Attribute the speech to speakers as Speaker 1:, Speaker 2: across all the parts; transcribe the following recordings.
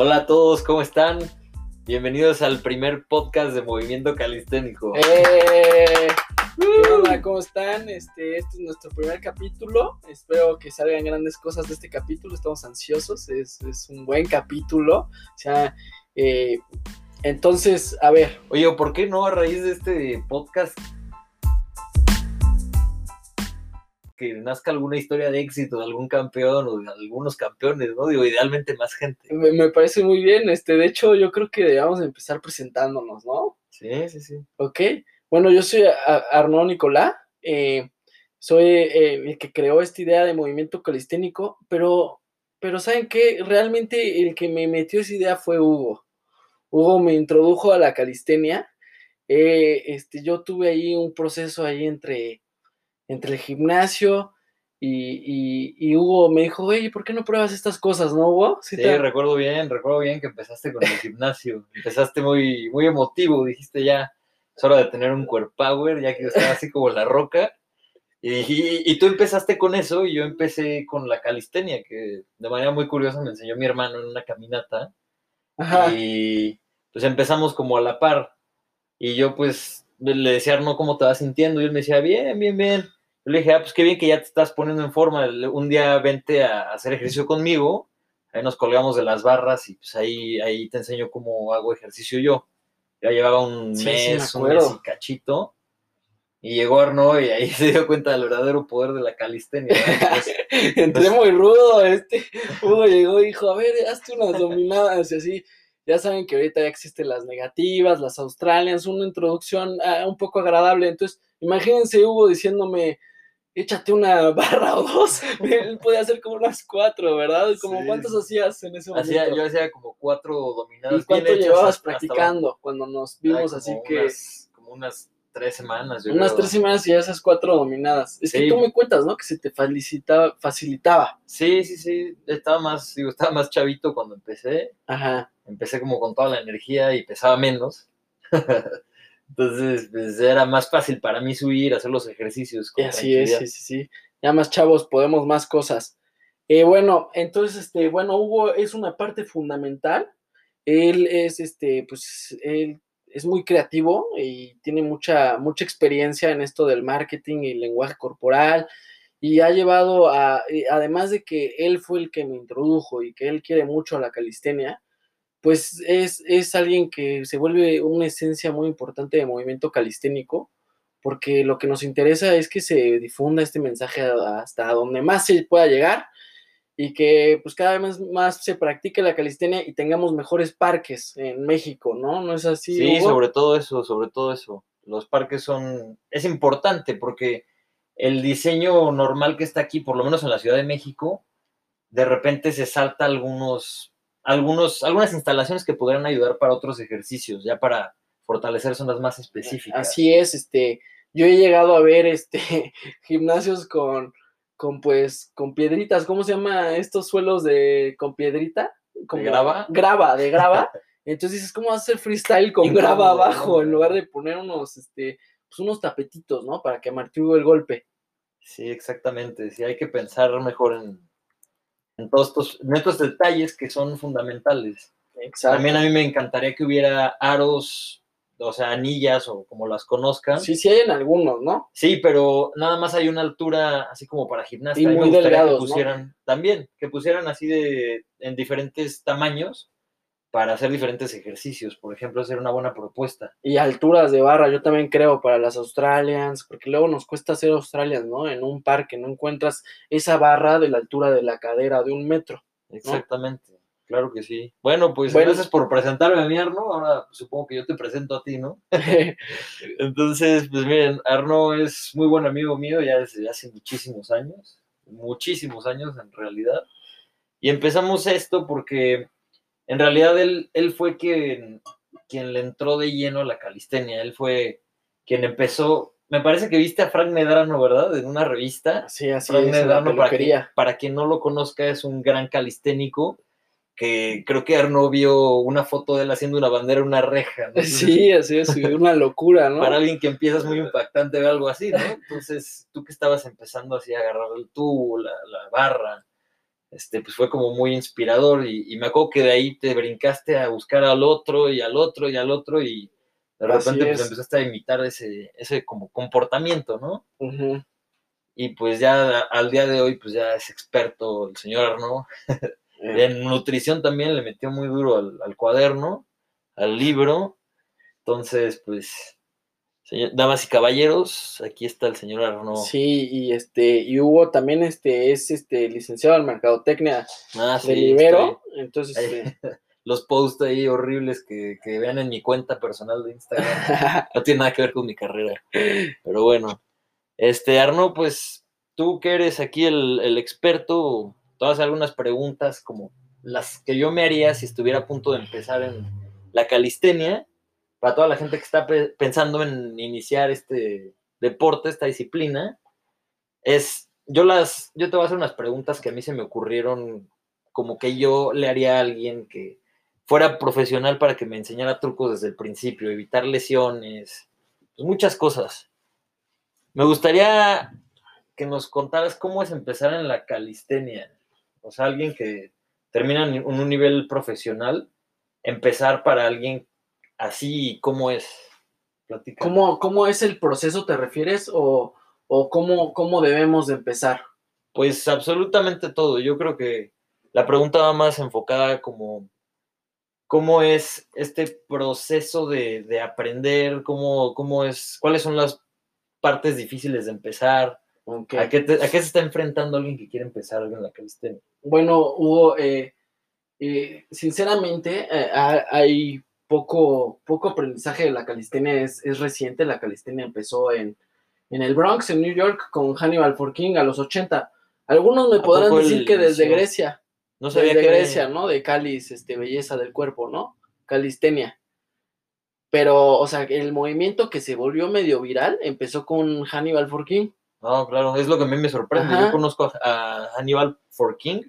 Speaker 1: Hola a todos, ¿cómo están? Bienvenidos al primer podcast de Movimiento Calisténico.
Speaker 2: ¡Eh! ¿Qué onda? ¿Cómo están? Este, este es nuestro primer capítulo. Espero que salgan grandes cosas de este capítulo. Estamos ansiosos. Es, es un buen capítulo. O sea, eh, entonces, a ver.
Speaker 1: Oye, ¿por qué no a raíz de este podcast que nazca alguna historia de éxito de algún campeón o de algunos campeones, ¿no? Digo, idealmente más gente.
Speaker 2: Me, me parece muy bien. Este, de hecho, yo creo que debemos empezar presentándonos, ¿no?
Speaker 1: Sí, sí, sí.
Speaker 2: Ok. Bueno, yo soy Ar- Arnaud Nicolás. eh, soy eh, el que creó esta idea de movimiento calisténico, pero, pero ¿saben qué? Realmente el que me metió esa idea fue Hugo. Hugo me introdujo a la calistenia. Eh, este, yo tuve ahí un proceso ahí entre, entre el gimnasio y, y- y Hugo me dijo, oye, ¿por qué no pruebas estas cosas, no, Hugo?
Speaker 1: Sí,
Speaker 2: te-
Speaker 1: recuerdo bien, recuerdo bien que empezaste con el gimnasio. Empezaste muy, muy emotivo, dijiste ya, es hora de tener un core power, ya que yo estaba así como la roca. Y, y- y tú empezaste con eso y yo empecé con la calistenia, que de manera muy curiosa me enseñó mi hermano en una caminata.
Speaker 2: Ajá.
Speaker 1: Y pues empezamos como a la par. Y yo pues le decía, Arno, ¿cómo te vas sintiendo? Y él me decía, bien, bien, bien. Yo le dije, ah, pues qué bien que ya te estás poniendo en forma. Un día vente a hacer ejercicio conmigo. Ahí nos colgamos de las barras y pues ahí, ahí te enseño cómo hago ejercicio yo. Ya llevaba un
Speaker 2: Sí, sí, me
Speaker 1: mes, un mes y cachito. Y llegó Arno y ahí se dio cuenta del verdadero poder de la calistenia. Entonces,
Speaker 2: Entré muy rudo, este Hugo llegó y dijo, a ver, hazte unas dominadas y así. Ya saben que ahorita ya existen las negativas, las australians, una introducción ah, un poco agradable. Entonces, imagínense Hugo diciéndome, échate una barra o dos. Él podía hacer como unas cuatro, ¿verdad? Como
Speaker 1: Sí.
Speaker 2: cuántos hacías en ese momento.
Speaker 1: hacía, yo hacía como cuatro dominadas.
Speaker 2: ¿Y cuánto llevabas
Speaker 1: hasta- hasta
Speaker 2: practicando cuando nos vimos
Speaker 1: como
Speaker 2: así que...
Speaker 1: Unas, como unas tres semanas. yo
Speaker 2: Unas
Speaker 1: creo.
Speaker 2: tres semanas y esas cuatro dominadas. Es que tú me cuentas, ¿no? Que se te facilitaba, facilitaba.
Speaker 1: Sí, sí, sí. Estaba más, digo, estaba más chavito cuando empecé.
Speaker 2: Ajá.
Speaker 1: Empecé como con toda la energía y pesaba menos. Entonces, pues era más fácil para mí subir, hacer los ejercicios. Con
Speaker 2: así es, sí, sí, sí. Ya más chavos, podemos más cosas. Eh, bueno, entonces, este, bueno, Hugo es una parte fundamental. Él es, este, pues, él es muy creativo y tiene mucha, mucha experiencia en esto del marketing y lenguaje corporal. Y ha llevado a, y además de que él fue el que me introdujo y que él quiere mucho a la calistenia, pues es, es alguien que se vuelve una esencia muy importante de movimiento calisténico porque lo que nos interesa es que se difunda este mensaje hasta donde más se pueda llegar y que pues cada vez más se practique la calistenia y tengamos mejores parques en México, ¿no? ¿No es así?
Speaker 1: Sí,
Speaker 2: Hugo?
Speaker 1: sobre todo eso, sobre todo eso. Los parques son, es importante porque el diseño normal que está aquí, por lo menos en la Ciudad de México, de repente se salta algunos, algunos, algunas instalaciones que podrían ayudar para otros ejercicios, ya para fortalecer zonas más específicas.
Speaker 2: Así es, este, yo he llegado a ver este gimnasios con, con pues, con piedritas, ¿cómo se llama estos suelos de con piedrita? Como
Speaker 1: grava?
Speaker 2: Grava, de grava. Entonces dices, ¿cómo hacer freestyle con
Speaker 1: Incómodo,
Speaker 2: grava abajo
Speaker 1: ¿no?
Speaker 2: en lugar de poner unos, este, pues unos tapetitos, ¿no? Para que amortigue el golpe.
Speaker 1: Sí, exactamente. Sí, hay que pensar mejor en, en todos estos, en estos detalles que son fundamentales.
Speaker 2: Exacto.
Speaker 1: También a mí me encantaría que hubiera aros, o sea, anillas o como las conozcan.
Speaker 2: Sí, sí hay en algunos, ¿no?
Speaker 1: Sí, pero nada más hay una altura así como para gimnasta.
Speaker 2: Y muy delgados,
Speaker 1: que
Speaker 2: ¿no?
Speaker 1: pusieran también, que pusieran así de en diferentes tamaños para hacer diferentes ejercicios. Por ejemplo, hacer una buena propuesta.
Speaker 2: Y alturas de barra, yo también creo, para las Australians, porque luego nos cuesta hacer Australians, ¿no? En un parque no encuentras esa barra de la altura de la cadera de un metro.
Speaker 1: Exactamente. Claro que sí. Bueno, pues
Speaker 2: Bueno.
Speaker 1: gracias por presentarme a mí, Arno. Ahora supongo que yo te presento a ti, ¿no? Entonces, pues miren, Arno es muy buen amigo mío ya desde hace muchísimos años, muchísimos años en realidad. Y empezamos esto porque en realidad él, él fue quien, quien le entró de lleno a la calistenia. Él fue quien empezó, me parece que viste a Frank Medrano, ¿verdad? En una revista.
Speaker 2: Sí, así
Speaker 1: Frank
Speaker 2: es,
Speaker 1: Medrano, para, quien,
Speaker 2: peluquería.
Speaker 1: para quien no lo conozca, es un gran calisténico que creo que Arno vio una foto de él haciendo una bandera en una reja.
Speaker 2: Sí, así es, una locura, ¿no?
Speaker 1: para alguien que empieza es muy impactante ver algo así, ¿no? Entonces, tú que estabas empezando así a agarrar el tubo, la, la barra, este, pues fue como muy inspirador y, me acuerdo que de ahí te brincaste a buscar al otro y al otro y al otro y de repente pues, empezaste a imitar ese, ese como comportamiento, ¿no? Y pues ya al día de hoy pues ya es experto el señor Arno. Eh. en nutrición también le metió muy duro al cuaderno, al libro. Entonces, pues damas y caballeros, aquí está el señor Arno.
Speaker 2: Sí, y este, y Hugo también este, es este licenciado en mercadotecnia ah, de Libero. Entonces, este,
Speaker 1: los posts ahí horribles que, vean en mi cuenta personal de Instagram. no tiene nada que ver con mi carrera. Pero bueno. Este, Arno, pues, tú que eres aquí el, el experto, todas algunas preguntas como las que yo me haría si estuviera a punto de empezar en la calistenia para toda la gente que está pensando en iniciar este deporte, esta disciplina, es, yo las, yo te voy a hacer unas preguntas que a mí se me ocurrieron como que yo le haría a alguien que fuera profesional para que me enseñara trucos desde el principio, evitar lesiones, pues muchas cosas. Me gustaría que nos contaras cómo es empezar en la calistenia. O sea, alguien que termina en un nivel profesional, empezar para alguien así cómo es.
Speaker 2: ¿Cómo, ¿Cómo, es el proceso, te refieres? ¿O, o cómo, cómo, debemos de empezar?
Speaker 1: Pues absolutamente todo. Yo creo que la pregunta va más enfocada como cómo es este proceso de, aprender, cómo, cómo, es, cuáles son las partes difíciles de empezar. ¿A, qué se está enfrentando alguien que quiere empezar en la calistenia?
Speaker 2: Bueno, Hugo, eh, eh, sinceramente, eh, hay poco, poco aprendizaje de la calistenia es, reciente. La calistenia empezó en, en, el Bronx, en New York, con Hannibal King a los 80. Algunos me podrán decir que desde Grecia. No sabía desde Grecia, ¿no? De Calis, este, belleza del cuerpo, ¿no? Calistenia. Pero, o sea, el movimiento que se volvió medio viral empezó con Hannibal King.
Speaker 1: No, claro, es lo que a mí me sorprende. Yo conozco a Hannibal King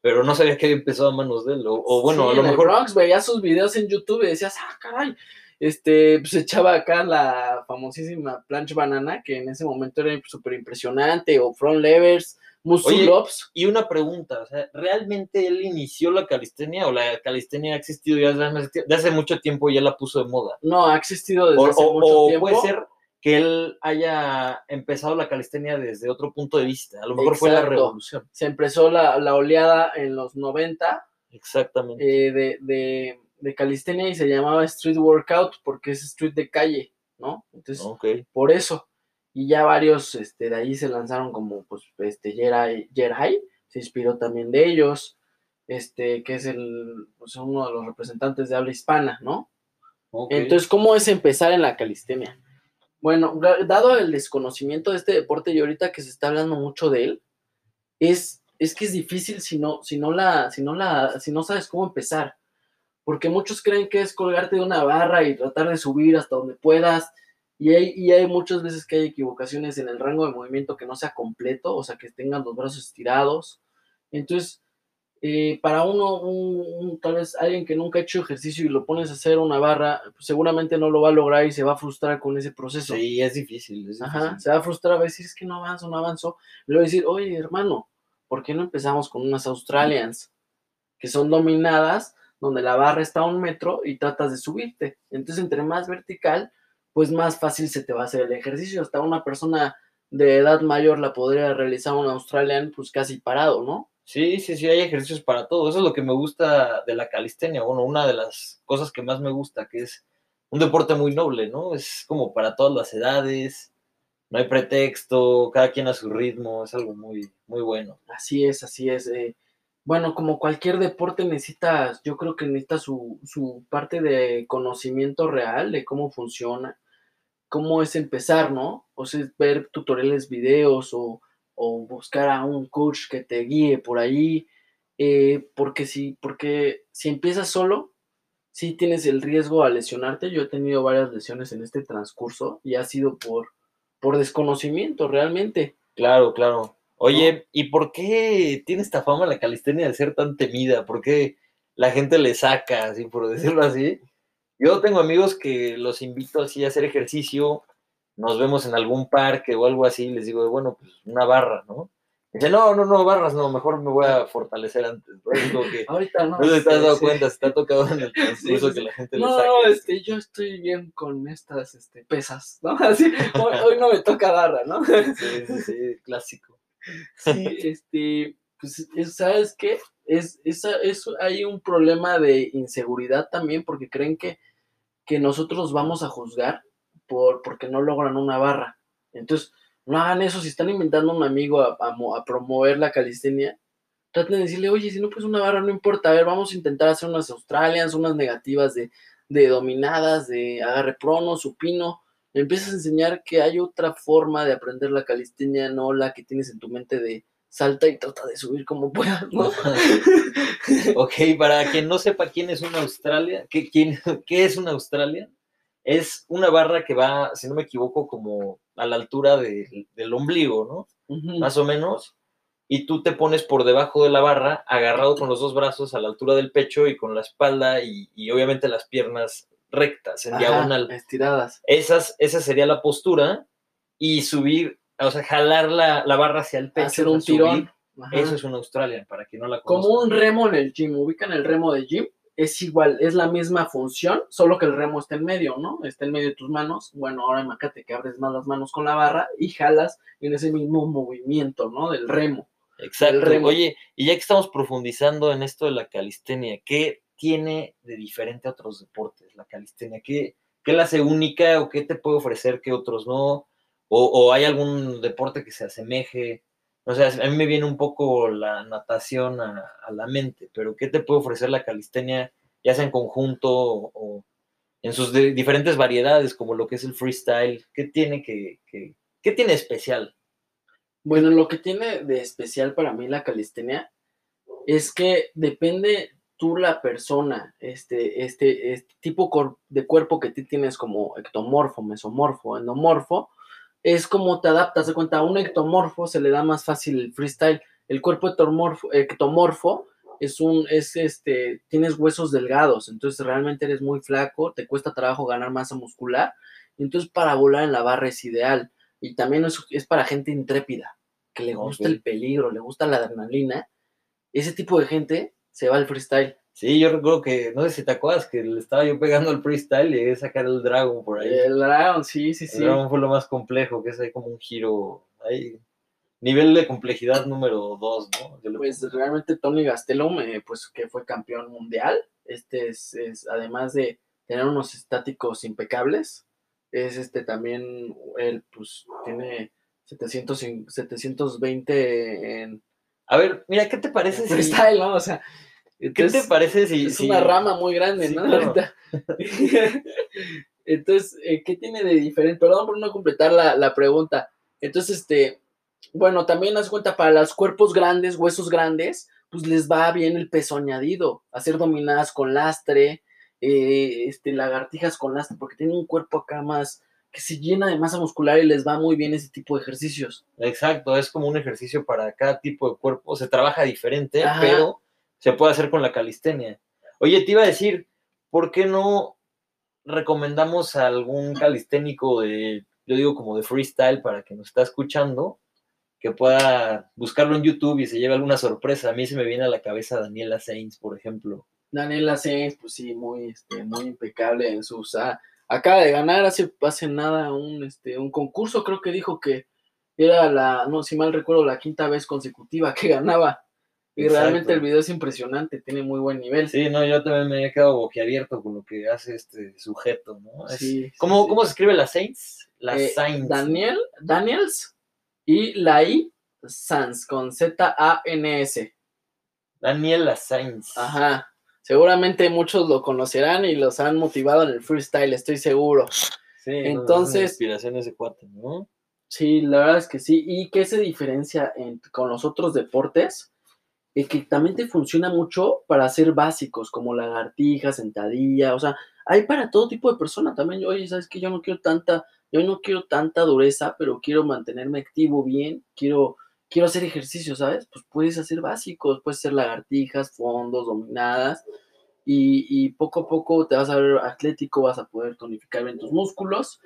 Speaker 1: pero no sabía que había empezado a manos de él. O, bueno, a lo mejor.
Speaker 2: Bronx veía sus videos en YouTube y decías, ah, caray. Este, pues echaba acá la famosísima planche banana, que en ese momento era súper impresionante, o front levers, muscle ups.
Speaker 1: Y una pregunta, o sea, ¿realmente él inició la calistenia o la calistenia ha existido ya desde, hace mucho tiempo y ya la puso de moda?
Speaker 2: No, ha existido desde hace mucho tiempo.
Speaker 1: puede ser que él haya empezado la calistenia desde otro punto de vista. A lo mejor fue la revolución.
Speaker 2: Se empezó la, oleada en los 90.
Speaker 1: Exactamente.
Speaker 2: Eh, de, de, calistenia y se llamaba street workout porque es street de calle, ¿no? Entonces, por eso. Y ya varios este, de ahí se lanzaron como, pues, este, Jerai, se inspiró también de ellos, este, que es el, pues, uno de los representantes de habla hispana, ¿no? Entonces, ¿cómo es empezar en la calistenia? Bueno, dado el desconocimiento de este deporte y ahorita que se está hablando mucho de él, es, es que es difícil si no, si no la, si no la, si no sabes cómo empezar. Porque muchos creen que es colgarte de una barra y tratar de subir hasta donde puedas. Y hay, y hay muchas veces que hay equivocaciones en el rango de movimiento que no sea completo, o sea, que tengan los brazos estirados. Entonces, eh, para uno, un, tal vez alguien que nunca ha hecho ejercicio y lo pones a hacer una barra, pues seguramente no lo va a lograr y se va a frustrar con ese proceso.
Speaker 1: Sí, es difícil.
Speaker 2: Ajá, se va a frustrar, va a decir, es que no avanzo, no avanzo. Y luego decir, oye, hermano, ¿por qué no empezamos con unas Australians? Que son dominadas, donde la barra está a un metro y tratas de subirte. Entonces, entre más vertical, pues más fácil se te va a hacer el ejercicio. Hasta una persona de edad mayor la podría realizar un Australian, pues casi parado, ¿no?
Speaker 1: Sí, sí, sí, hay ejercicios para todo. Eso es lo que me gusta de la calistenia. Bueno, una de las cosas que más me gusta, que es un deporte muy noble, ¿no? Es como para todas las edades, no hay pretexto, cada quien a su ritmo, es algo muy, muy bueno.
Speaker 2: Así es, así es. Eh, bueno, como cualquier deporte necesita, yo creo que necesita su, su parte de conocimiento real de cómo funciona, cómo es empezar, ¿no? O sea, ver tutoriales, videos o o buscar a un coach que te guíe por ahí, eh, porque, si, porque si empiezas solo, sí tienes el riesgo a lesionarte. Yo he tenido varias lesiones en este transcurso y ha sido por, por desconocimiento realmente.
Speaker 1: Claro, claro. Oye, ¿y por qué tiene esta fama la calistenia de ser tan temida? ¿Por qué la gente le saca, así por decirlo así? Yo tengo amigos que los invito así a hacer ejercicio nos vemos en algún parque o algo así, les digo, bueno, pues una barra, ¿no? Dice, no, no, no, barras, no, mejor me voy a fortalecer antes. ¿no? que,
Speaker 2: Ahorita no.
Speaker 1: No te has
Speaker 2: sí,
Speaker 1: dado
Speaker 2: sí.
Speaker 1: cuenta, se te ha tocado en el transcurso
Speaker 2: sí,
Speaker 1: que la gente le
Speaker 2: No,
Speaker 1: saca.
Speaker 2: no, este, yo estoy bien con estas este, pesas, ¿no? Así, hoy, hoy no me toca barra, ¿no?
Speaker 1: Sí, sí, sí, clásico.
Speaker 2: Sí, este, pues, es- ¿sabes qué? Es, es, es- hay un problema de inseguridad también porque creen que, que nosotros vamos a juzgar por, porque no logran una barra. Entonces, no hagan eso. Si están inventando a un amigo a, a mo- a promover la calistenia, traten de decirle, oye, si no pues una barra, no importa. A ver, vamos a intentar hacer unas Australians, unas negativas de, dominadas, de agarre prono, supino. Le empiezas a enseñar que hay otra forma de aprender la calistenia, no la que tienes en tu mente de salta y trata de subir como puedas, ¿no?
Speaker 1: Ok, para quien no sepa quién es una Australia, ¿qué, quién, ¿qué es una Australia? Es una barra que va, si no me equivoco, como a la altura del- del ombligo, ¿no? Más o menos. Y tú te pones por debajo de la barra, agarrado con los dos brazos a la altura del pecho y con la espalda y, y obviamente las piernas rectas, en
Speaker 2: Ajá,
Speaker 1: diagonal.
Speaker 2: Estiradas.
Speaker 1: Esas, esa sería la postura y subir, o sea, jalar la, la barra hacia el pecho.
Speaker 2: Hacer un
Speaker 1: subir.
Speaker 2: tirón.
Speaker 1: Eso es una Australia, para quien no la conozca.
Speaker 2: Como un remo en el gym, ubican el remo de gym, es igual, es la misma función, solo que el remo está en medio, ¿no? Está en medio de tus manos. Bueno, ahora imagínate que abres más las manos con la barra y jalas en ese mismo movimiento, ¿no? Del remo.
Speaker 1: Exacto.
Speaker 2: remo.
Speaker 1: Oye, y ya que estamos profundizando en esto de la calistenia, ¿qué tiene de diferente a otros deportes la calistenia? ¿Qué, qué la hace única o qué te puede ofrecer que otros no? ¿O, o hay algún deporte que se asemeje? O sea, a mí me viene un poco la natación a, la mente, pero ¿qué te puede ofrecer la calistenia, ya sea en conjunto o, en sus diferentes variedades, como lo que es el freestyle? ¿Qué tiene que, que- qué tiene especial?
Speaker 2: Bueno, lo que tiene de especial para mí la calistenia es que depende tú la persona, este, este, este tipo de cuerpo que tú tienes como ectomorfo, mesomorfo, endomorfo, es como te adaptas, de cuenta, a un ectomorfo se le da más fácil el freestyle, el cuerpo ectomorfo, ectomorfo es un, es este, tienes huesos delgados, entonces realmente eres muy flaco, te cuesta trabajo ganar masa muscular, entonces para volar en la barra es ideal, y también es, es para gente intrépida, que le gusta el peligro, le gusta la adrenalina, ese tipo de gente se va al freestyle.
Speaker 1: Sí, yo recuerdo que, no sé si te acuerdas, que le estaba yo pegando al freestyle y llegué a sacar el Dragon por ahí.
Speaker 2: El Dragon, sí, sí,
Speaker 1: El
Speaker 2: sí.
Speaker 1: Dragon fue lo más complejo, que es ahí como un giro, ahí, nivel de complejidad número 2, ¿no? Yo
Speaker 2: Pues realmente Tony Gastelum, eh, pues que fue campeón mundial, este es, es, además de tener unos estáticos impecables, es este también, él pues tiene 700, y- 720 en
Speaker 1: A ver, mira, ¿qué te parece si,
Speaker 2: freestyle, ¿no? O sea,
Speaker 1: ¿qué te parece si,
Speaker 2: es
Speaker 1: si-
Speaker 2: una rama muy grande,
Speaker 1: Sí,
Speaker 2: ¿no?
Speaker 1: claro.
Speaker 2: Ahorita. Entonces, eh, ¿qué tiene de diferente? Perdón por no completar la, la pregunta. Entonces, este, bueno, también haz cuenta, para los cuerpos grandes, huesos grandes, pues les va bien el peso añadido, hacer dominadas con lastre, eh, este, lagartijas con lastre, porque tienen un cuerpo acá más que se llena de masa muscular y les va muy bien ese tipo de ejercicios.
Speaker 1: Exacto, es como un ejercicio para cada tipo de cuerpo, se trabaja diferente,
Speaker 2: Ajá.
Speaker 1: pero se puede hacer con la calistenia. Oye, te iba a decir, ¿por qué no recomendamos a algún calisténico de, yo digo como de freestyle para que nos está escuchando, que pueda buscarlo en YouTube y se lleve alguna sorpresa? A mí se me viene a la cabeza Daniela Sainz, por ejemplo.
Speaker 2: Daniela Sainz, pues sí, muy, este, muy impecable en sus. ah, acaba de ganar hace, hace nada un, este, un concurso, creo que dijo que era la, no, si mal recuerdo, la quinta vez consecutiva que ganaba. Y
Speaker 1: Exacto.
Speaker 2: realmente el video es impresionante, tiene muy buen nivel.
Speaker 1: Sí, no, yo también me he quedado boquiabierto con lo que hace este sujeto, ¿no? Es-
Speaker 2: Sí,
Speaker 1: ¿cómo,
Speaker 2: sí.
Speaker 1: ¿Cómo se escribe la Sainz? La
Speaker 2: Eh,
Speaker 1: Sainz.
Speaker 2: Daniel, Daniels y la I Sans con Z-A-N-S.
Speaker 1: Daniela Sainz.
Speaker 2: Ajá. Seguramente muchos lo conocerán y los han motivado en el freestyle, estoy seguro.
Speaker 1: Sí,
Speaker 2: Entonces-
Speaker 1: inspiración ese cuate, ¿no?
Speaker 2: Sí, la verdad es que sí. ¿Y qué se diferencia en- con los otros deportes? Eh, que también te funciona mucho para hacer básicos, como lagartija, sentadilla, o sea, hay para todo tipo de persona también. Oye, ¿sabes que Yo no quiero tanta, yo no quiero tanta dureza, pero quiero mantenerme activo bien, quiero, quiero hacer ejercicio, ¿sabes? Pues puedes hacer básicos, puedes hacer lagartijas, fondos, dominadas, y, y poco a poco te vas a ver atlético, vas a poder tonificar bien tus músculos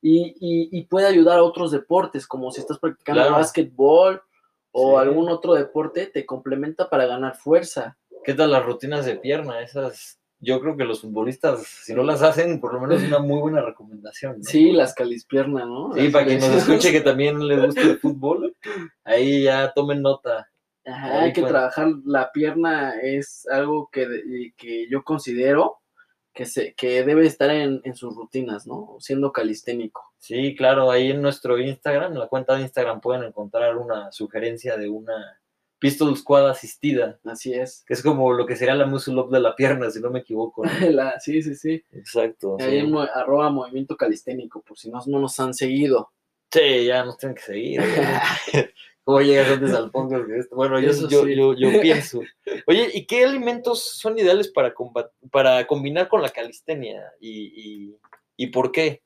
Speaker 2: y, y- y puede ayudar a otros deportes, como si estás practicando
Speaker 1: Claro.
Speaker 2: básquetbol o algún otro deporte te complementa para ganar fuerza.
Speaker 1: ¿Qué tal las rutinas de pierna? Esas, yo creo que los futbolistas, si no las hacen, por lo menos es una muy buena recomendación.
Speaker 2: Sí, las calispierna, ¿no?
Speaker 1: Sí, para quien nos escuche que también le gusta el fútbol, ahí ya tomen nota.
Speaker 2: Ajá, hay que trabajar la pierna, es algo que, que yo considero que, se, que debe estar en, en, sus rutinas, ¿no? Siendo calisténico.
Speaker 1: Sí, claro, ahí en nuestro Instagram, en la cuenta de Instagram pueden encontrar una sugerencia de una pistol squad asistida.
Speaker 2: Así es.
Speaker 1: Que es como lo que sería la muscle up de la pierna, si no me equivoco.
Speaker 2: sí, sí, sí.
Speaker 1: Exacto.
Speaker 2: Ahí en arroba movimiento calisténico, por si no, no nos han seguido.
Speaker 1: Sí, ya nos tienen que seguir. ¿Cómo llegas antes al fondo Bueno, yo, yo, yo, pienso. Oye, ¿y qué alimentos son ideales para, para combinar con la calistenia? ¿Y, y, por qué?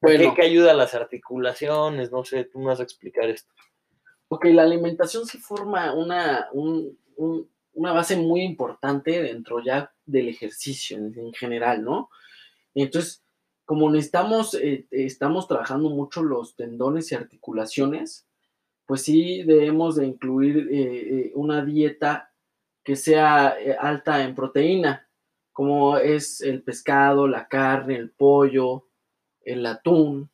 Speaker 1: Bueno, ¿Qué, ayuda a las articulaciones? No sé, tú me vas a explicar esto.
Speaker 2: Ok, la alimentación sí forma una, una base muy importante dentro ya del ejercicio en, general, ¿no? Entonces, como necesitamos, eh, estamos trabajando mucho los tendones y articulaciones, pues sí debemos de incluir eh, eh, una dieta que sea eh, alta en proteína, como es el pescado, la carne, el pollo, el atún.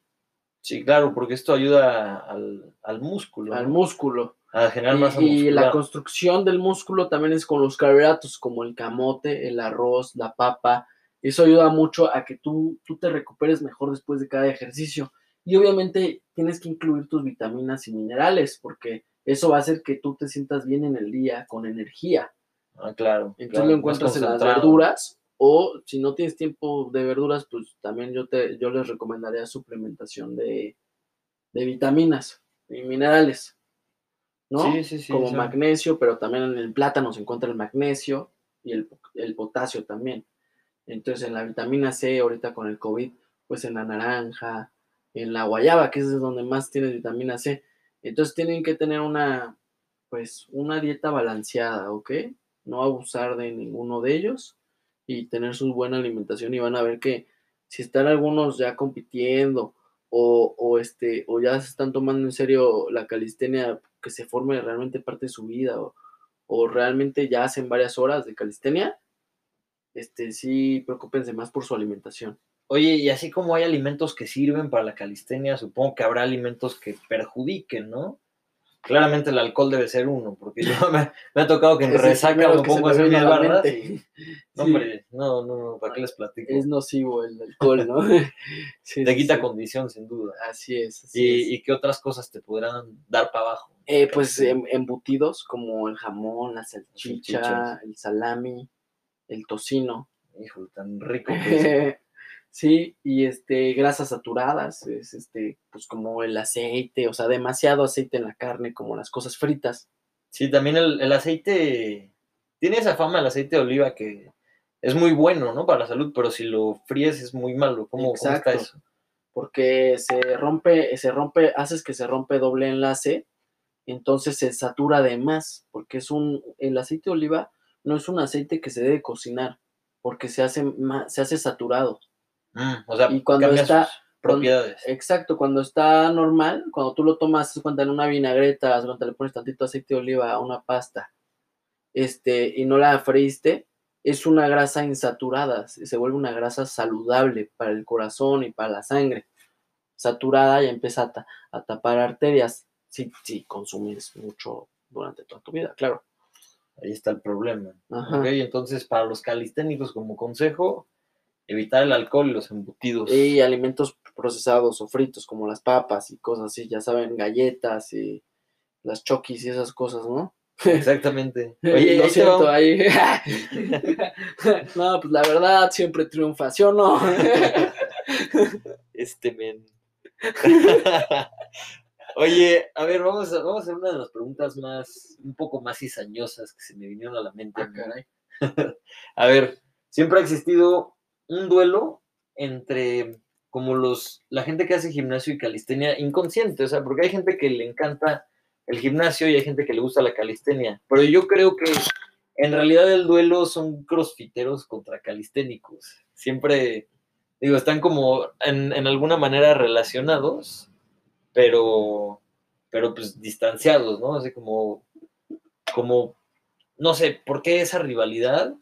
Speaker 1: Sí, claro, porque esto ayuda al, músculo.
Speaker 2: Al músculo.
Speaker 1: A generar masa
Speaker 2: Y la construcción del músculo también es con los carbohidratos, como el camote, el arroz, la papa. Eso ayuda mucho a que tú, tú te recuperes mejor después de cada ejercicio. Y obviamente tienes que incluir tus vitaminas y minerales, porque eso va a hacer que tú te sientas bien en el día, con energía.
Speaker 1: Ah, claro.
Speaker 2: Entonces lo encuentras en las verduras, o si no tienes tiempo de verduras, pues también yo, te, yo les recomendaría suplementación de, vitaminas y minerales. ¿no?
Speaker 1: Sí, sí, sí.
Speaker 2: Como magnesio, pero también en el plátano se encuentra el magnesio y el, el potasio también. Entonces en la vitamina C, ahorita con el COVID, pues en la naranja, en la guayaba, que es donde más tiene vitamina C. Entonces tienen que tener una, pues, una dieta balanceada, ¿ok? No abusar de ninguno de ellos y tener su buena alimentación y van a ver que si están algunos ya compitiendo o, o, este, o ya se están tomando en serio la calistenia, que se forme realmente parte de su vida o, o realmente ya hacen varias horas de calistenia, este, sí, preocúpense más por su alimentación.
Speaker 1: Oye, y así como hay alimentos que sirven para la calistenia, supongo que habrá alimentos que perjudiquen, ¿no? Claramente el alcohol debe ser uno, porque yo me, ha tocado que en resaca me pongo a hacer mis barras No, hombre, no, no, ¿para qué les platico?
Speaker 2: Es nocivo el alcohol, ¿no?
Speaker 1: te quita condición, sin duda.
Speaker 2: Así es.
Speaker 1: y, ¿Y qué otras cosas te podrán dar para abajo?
Speaker 2: Eh, pues em, embutidos como el jamón, la salchicha, el salami, el tocino.
Speaker 1: Hijo, tan rico que es.
Speaker 2: Sí, y este, grasas saturadas, es este, pues como el aceite, o sea, demasiado aceite en la carne, como las cosas fritas.
Speaker 1: Sí, también el, aceite, tiene esa fama el aceite de oliva que es muy bueno, ¿no? Para la salud, pero si lo fríes es muy malo. ¿Cómo, está eso?
Speaker 2: Porque se rompe, se rompe, haces que se rompe doble enlace, entonces se satura de más, porque es un, el aceite de oliva no es un aceite que se debe cocinar, porque se hace, se hace saturado.
Speaker 1: Mm, o sea,
Speaker 2: y cuando está
Speaker 1: propiedades.
Speaker 2: Exacto, cuando está normal, cuando tú lo tomas, cuenta en una vinagreta, cuando le pones tantito aceite de oliva a una pasta, este, y no la freíste, es una grasa insaturada, se vuelve una grasa saludable para el corazón y para la sangre. Saturada y empieza a, tapar arterias si, si consumes mucho durante toda tu vida, claro.
Speaker 1: Ahí está el problema. entonces para los calisténicos como consejo, evitar el alcohol y los embutidos.
Speaker 2: Y alimentos procesados o fritos como las papas y cosas así, ya saben, galletas y las choquis y esas cosas, ¿no?
Speaker 1: Exactamente.
Speaker 2: Oye, lo siento, ahí. no, pues la verdad siempre triunfa, ¿sí o no?
Speaker 1: este men. Oye, a ver, vamos a, vamos a hacer una de las preguntas más, un poco más cizañosas que se me vinieron a la mente.
Speaker 2: Ah,
Speaker 1: a ver, siempre ha existido un duelo entre como los, la gente que hace gimnasio y calistenia inconsciente, o sea, porque hay gente que le encanta el gimnasio y hay gente que le gusta la calistenia, pero yo creo que en realidad el duelo son crossfiteros contra calisténicos, siempre, digo, están como en, alguna manera relacionados, pero, pero pues distanciados, ¿no? Así como, como, no sé, ¿por qué esa rivalidad?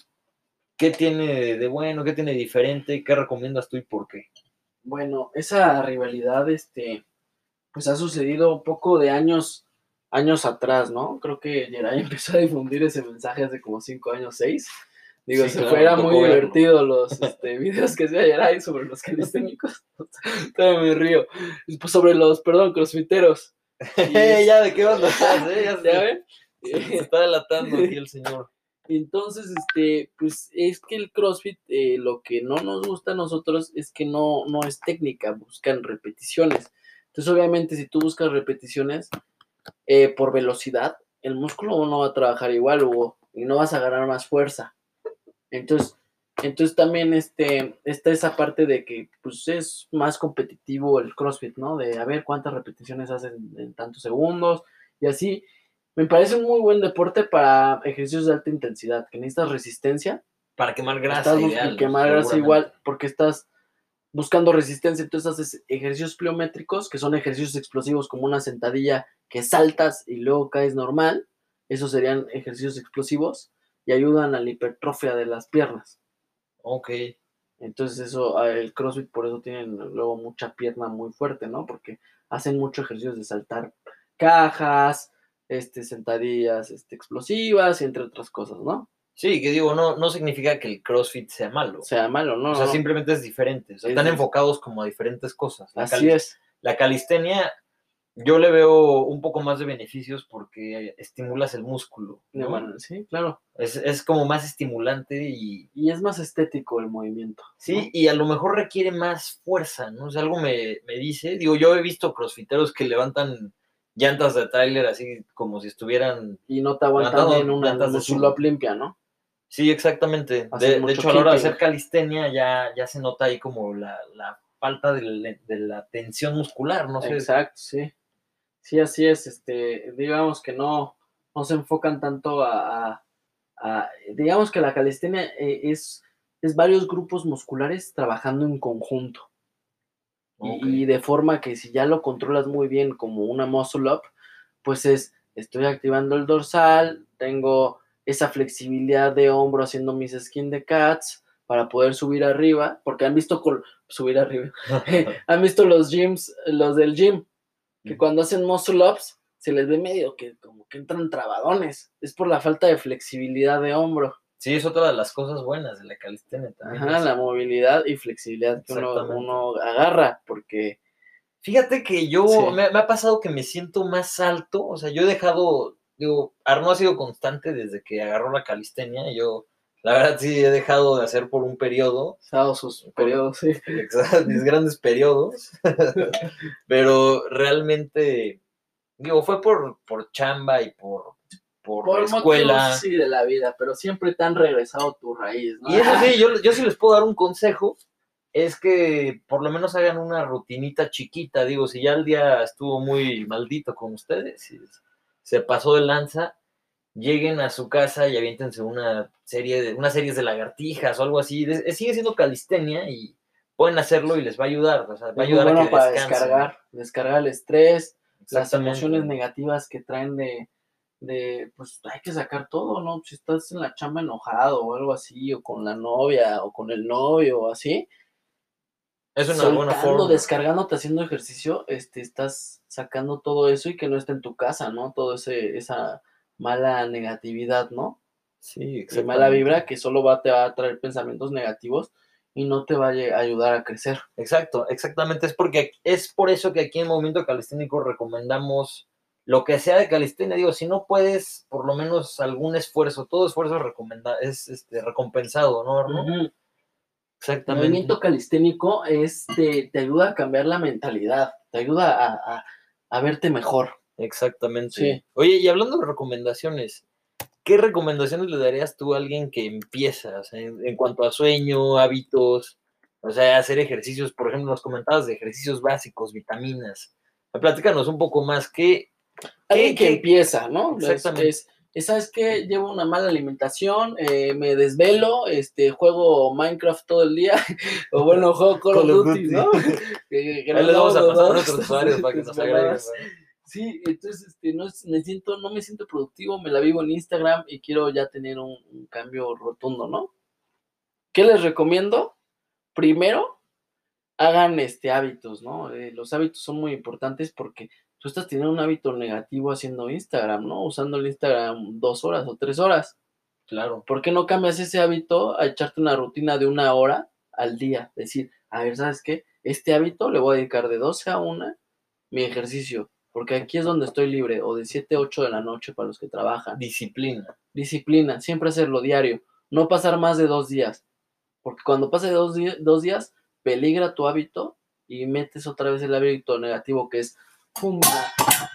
Speaker 1: ¿Qué tiene de bueno? ¿Qué tiene de diferente? ¿Qué recomiendas tú y por qué?
Speaker 2: Bueno, esa rivalidad, este, pues ha sucedido un poco de años, años atrás, ¿no? Creo que Geray empezó a difundir ese mensaje hace como cinco años, seis. Digo, se fuera muy divertido los este, videos que hacía Geray sobre los calisténicos. Todavía me río. Pues sobre los, perdón, crossfiteros.
Speaker 1: ya, ¿de qué onda estás, eh? Ya, ¿Ya ven? Se está delatando aquí el señor.
Speaker 2: Entonces, este, pues es que el CrossFit, eh, lo que no nos gusta a nosotros es que no, no es técnica, buscan repeticiones. Entonces, obviamente, si tú buscas repeticiones eh, por velocidad, el músculo no va a trabajar igual, Hugo, y no vas a ganar más fuerza. Entonces, entonces también este, está esa parte de que pues es más competitivo el CrossFit, ¿no? De a ver cuántas repeticiones hacen en tantos segundos y así. Me parece un muy buen deporte para ejercicios de alta intensidad, que necesitas resistencia.
Speaker 1: Para quemar grasa.
Speaker 2: y quemar grasa igual, porque estás buscando resistencia, entonces haces ejercicios pliométricos, que son ejercicios explosivos como una sentadilla que saltas y luego caes normal. Esos serían ejercicios explosivos y ayudan a la hipertrofia de las piernas.
Speaker 1: Ok.
Speaker 2: Entonces eso, ah, el CrossFit por eso tienen luego mucha pierna muy fuerte, ¿no? Porque hacen mucho ejercicios de saltar cajas, este, sentadillas este, explosivas y entre otras cosas, ¿no?
Speaker 1: Sí, que digo, no, no significa que el CrossFit sea malo.
Speaker 2: Sea malo, no.
Speaker 1: O sea, simplemente es diferente. están enfocados como a diferentes cosas.
Speaker 2: Así es.
Speaker 1: La calistenia, yo le veo un poco más de beneficios porque estimulas el músculo.
Speaker 2: Bueno, sí, claro.
Speaker 1: Es, como más estimulante y...
Speaker 2: Y es más estético el movimiento.
Speaker 1: Sí, y a lo mejor requiere más fuerza, ¿no? O sea, algo me, me dice, digo, yo he visto crossfiteros que levantan llantas de trailer así como si estuvieran...
Speaker 2: Y no te aguantan en una muscle limpia, ¿no?
Speaker 1: Sí, exactamente. De, hecho, a la hora de hacer calistenia ya, ya se nota ahí como la, falta de, la tensión muscular, no sé.
Speaker 2: Exacto, sí. Sí, así es. Este, digamos que no, no se enfocan tanto a, digamos que la calistenia eh, es, es varios grupos musculares trabajando en conjunto. Y, de forma que si ya lo controlas muy bien como una muscle up, pues es, estoy activando el dorsal, tengo esa flexibilidad de hombro haciendo mis skin de cats para poder subir arriba, porque han visto subir arriba, han visto los gyms, los del gym, que mm. cuando hacen muscle ups se les ve medio que como que entran trabadones, es por la falta de flexibilidad de hombro.
Speaker 1: Sí, es otra de las cosas buenas de la calistenia también.
Speaker 2: Ajá, la movilidad y flexibilidad que uno, agarra, porque...
Speaker 1: Fíjate que yo, me, ha pasado que me siento más alto, o sea, yo he dejado, digo, Arno ha sido constante desde que agarró la calistenia, yo, la verdad sí he dejado de hacer por un periodo.
Speaker 2: Dado sus periodos, sí.
Speaker 1: Mis grandes periodos, pero realmente, digo, fue por, por chamba y por por, la escuela.
Speaker 2: sí, de la vida, pero siempre te han regresado tu raíz, ¿no?
Speaker 1: Y eso sí, yo, yo sí les puedo dar un consejo, es que por lo menos hagan una rutinita chiquita, digo, si ya el día estuvo muy maldito con ustedes, y se pasó de lanza, lleguen a su casa y aviéntense una serie de, unas series de lagartijas o algo así, sigue siendo calistenia y pueden hacerlo y les va a ayudar, o sea, va a ayudar a que
Speaker 2: para descargar, descargar el estrés, las emociones negativas que traen de, de, pues hay que sacar todo, ¿no? Si estás en la chamba enojado o algo así, o con la novia, o con el novio, o así.
Speaker 1: Es una buena forma.
Speaker 2: descargándote, haciendo ejercicio, este, estás sacando todo eso y que no esté en tu casa, ¿no? Todo ese, esa mala negatividad, ¿no?
Speaker 1: Sí, exacto.
Speaker 2: mala vibra que solo va, te va a traer pensamientos negativos y no te va a ayudar a crecer.
Speaker 1: Exacto, exactamente. Es porque es por eso que aquí en Movimiento Calisténico recomendamos lo que sea de calistenia, digo, si no puedes, por lo menos algún esfuerzo, todo esfuerzo es este, recompensado, ¿no?
Speaker 2: Exactamente. El movimiento calisténico es, te, ayuda a cambiar la mentalidad, te ayuda a, verte mejor.
Speaker 1: Exactamente. Oye, y hablando de recomendaciones, ¿qué recomendaciones le darías tú a alguien que empieza, en, en, cuanto a sueño, hábitos, o sea, hacer ejercicios, por ejemplo, nos comentabas de ejercicios básicos, vitaminas? Platícanos un poco más, ¿qué,
Speaker 2: Alguien que empieza, ¿no? Exactamente. Es, ¿Sabes qué? Llevo una mala alimentación, eh, me desvelo, este, juego Minecraft todo el día, o bueno, juego Call, of Duty, ¿no?
Speaker 1: Ahí les vamos a pasar a nuestros usuarios para que nos agreguen.
Speaker 2: Sí, entonces este, no, me siento, no me siento productivo, me la vivo en Instagram y quiero ya tener un, cambio rotundo, ¿no? ¿Qué les recomiendo? Primero, hagan este hábitos, ¿no? Eh, los hábitos son muy importantes porque tú estás teniendo un hábito negativo haciendo Instagram, ¿no? Usando el Instagram dos horas o tres horas.
Speaker 1: Claro.
Speaker 2: ¿Por qué no cambias ese hábito a echarte una rutina de una hora al día? Decir, a ver, ¿sabes qué? Este hábito le voy a dedicar de 12 a 1 mi ejercicio, porque aquí es donde estoy libre, o de 7 a 8 de la noche para los que trabajan.
Speaker 1: Disciplina.
Speaker 2: Disciplina, siempre hacerlo diario, no pasar más de dos días, porque cuando pase dos, dos días, peligra tu hábito y metes otra vez el hábito negativo que es ¡pum!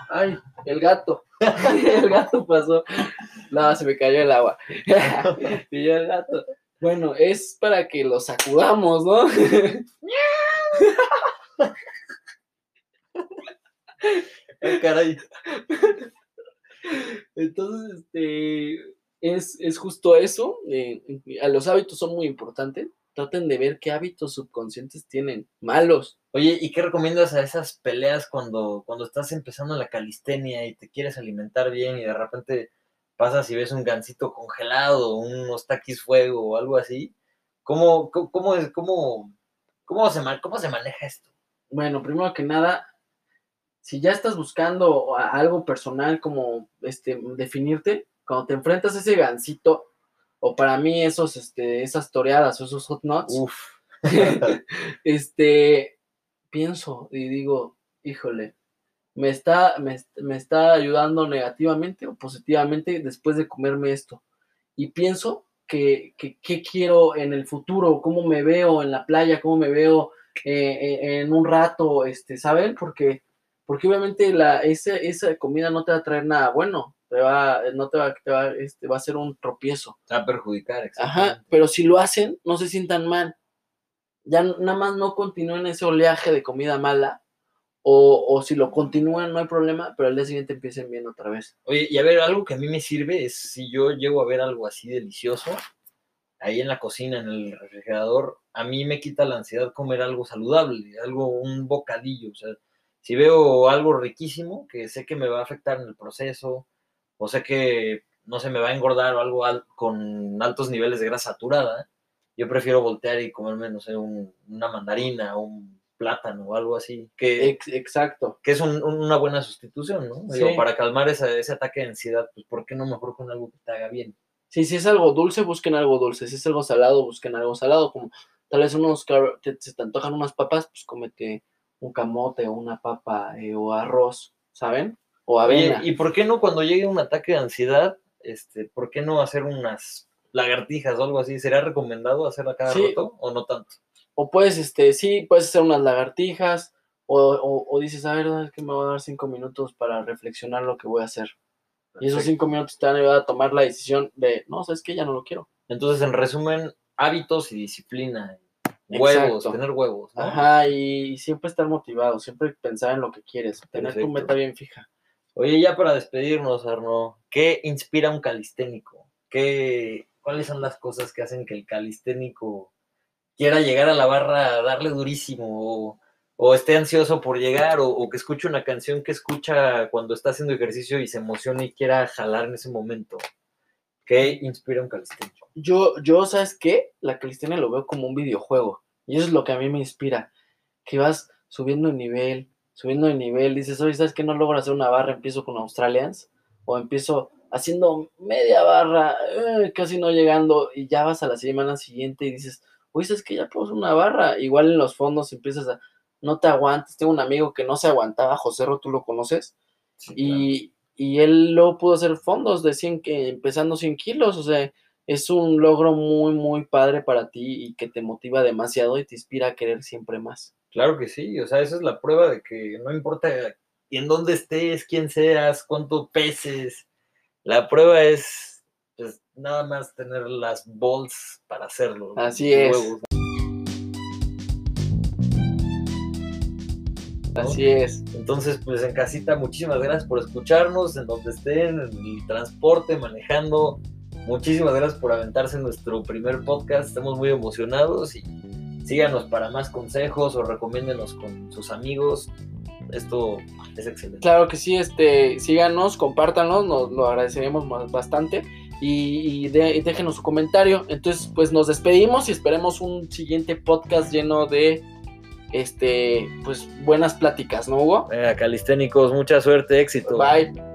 Speaker 2: ¡Ay! El gato. el gato pasó. No, se me cayó el agua. y yo el gato. Bueno, es para que lo sacudamos, ¿no?
Speaker 1: Ay, caray.
Speaker 2: Entonces, este, es, es justo eso. Eh, los hábitos son muy importantes. Traten de ver qué hábitos subconscientes tienen malos.
Speaker 1: Oye, ¿y qué recomiendas a esas peleas cuando, cuando estás empezando la calistenia y te quieres alimentar bien y de repente pasas y ves un gansito congelado, unos taquis fuego o algo así? ¿Cómo, cómo, es, cómo, cómo, se, cómo se maneja esto?
Speaker 2: Bueno, primero que nada, si ya estás buscando algo personal como este, definirte, cuando te enfrentas a ese gansito, o para mí esos, este, esas toreadas o esos hot nuts, este, pienso y digo, híjole, me está, me, me, está ayudando negativamente o positivamente después de comerme esto. Y pienso qué que, quiero en el futuro, cómo me veo en la playa, cómo me veo eh, eh, en un rato, este, ¿saben? Porque, porque obviamente la, esa, esa comida no te va a traer nada bueno, te va, no te va, te va, este, va a ser un tropiezo.
Speaker 1: Te va a perjudicar,
Speaker 2: Ajá, pero si lo hacen, no se sientan mal. Ya nada más no continúen ese oleaje de comida mala, o, o, si lo continúan, no hay problema, pero al día siguiente empiecen bien otra vez.
Speaker 1: Oye, y a ver, algo que a mí me sirve es si yo llego a ver algo así delicioso, ahí en la cocina, en el refrigerador, a mí me quita la ansiedad comer algo saludable, algo, un bocadillo. O sea, si veo algo riquísimo que sé que me va a afectar en el proceso, o sé que no se me va a engordar o algo con altos niveles de grasa saturada, yo prefiero voltear y comerme, no sé, una mandarina, un plátano o algo así. Que,
Speaker 2: exacto.
Speaker 1: Que es una buena sustitución, ¿no? para calmar ese ataque de ansiedad, pues ¿por qué no mejor con algo que te haga bien?
Speaker 2: Sí, si es algo dulce, busquen algo dulce. Si es algo salado, busquen algo salado. Como tal vez unos te, se te antojan unas papas, pues cómete un camote o una papa eh, o arroz, ¿saben? O avena.
Speaker 1: ¿Y por qué no cuando llegue un ataque de ansiedad, este, por qué no hacer unas lagartijas o algo así? ¿Sería recomendado hacerla cada rato o no tanto?
Speaker 2: O puedes, este, sí, puedes hacer unas lagartijas, o, o, dices, a ver, es que me voy a dar cinco minutos para reflexionar lo que voy a hacer. Y esos cinco minutos te van a ayudar a tomar la decisión de, no, sabes que ya no lo quiero.
Speaker 1: Entonces, en resumen, hábitos y disciplina. Huevos, tener huevos.
Speaker 2: Ajá, y siempre estar motivado, siempre pensar en lo que quieres, tener tu meta bien fija.
Speaker 1: Oye, ya para despedirnos, Arno, ¿qué inspira un calisténico? ¿Qué, ¿Cuáles son las cosas que hacen que el calisténico quiera llegar a la barra a darle durísimo o, esté ansioso por llegar o, que escuche una canción que escucha cuando está haciendo ejercicio y se emociona y quiera jalar en ese momento. ¿Qué inspira un calistenia?
Speaker 2: Yo, yo, ¿sabes qué? La calistenia lo veo como un videojuego y eso es lo que a mí me inspira, que vas subiendo de nivel, subiendo de nivel, dices, oye, ¿sabes qué? No logro hacer una barra, empiezo con Australians o empiezo haciendo media barra, eh, casi no llegando y ya vas a la semana siguiente y dices, pues es que ya puedo una barra. Igual en los fondos empiezas a, no te aguantes. Tengo un amigo que no se aguantaba, José Ro, tú lo conoces. y, y, él luego pudo hacer fondos de 100, que, empezando 100 kilos. O sea, es un logro muy, muy padre para ti y que te motiva demasiado y te inspira a querer siempre más.
Speaker 1: Claro que sí, o sea, esa es la prueba de que no importa en dónde estés, quién seas, cuánto peses, la prueba es pues nada más tener las balls para hacerlo.
Speaker 2: Así es. Así es.
Speaker 1: Entonces, pues en casita, muchísimas gracias por escucharnos, en donde estén, en el transporte, manejando. Muchísimas gracias por aventarse en nuestro primer podcast. Estamos muy emocionados y síganos para más consejos o recomiéndenos con sus amigos. esto es excelente.
Speaker 2: Claro que sí, este, síganos, compártanos, nos lo agradeceremos bastante y, déjenos su comentario. Entonces, pues nos despedimos y esperemos un siguiente podcast lleno de este, pues buenas pláticas, ¿no, Hugo?
Speaker 1: Venga, calisténicos, mucha suerte, éxito.
Speaker 2: Bye.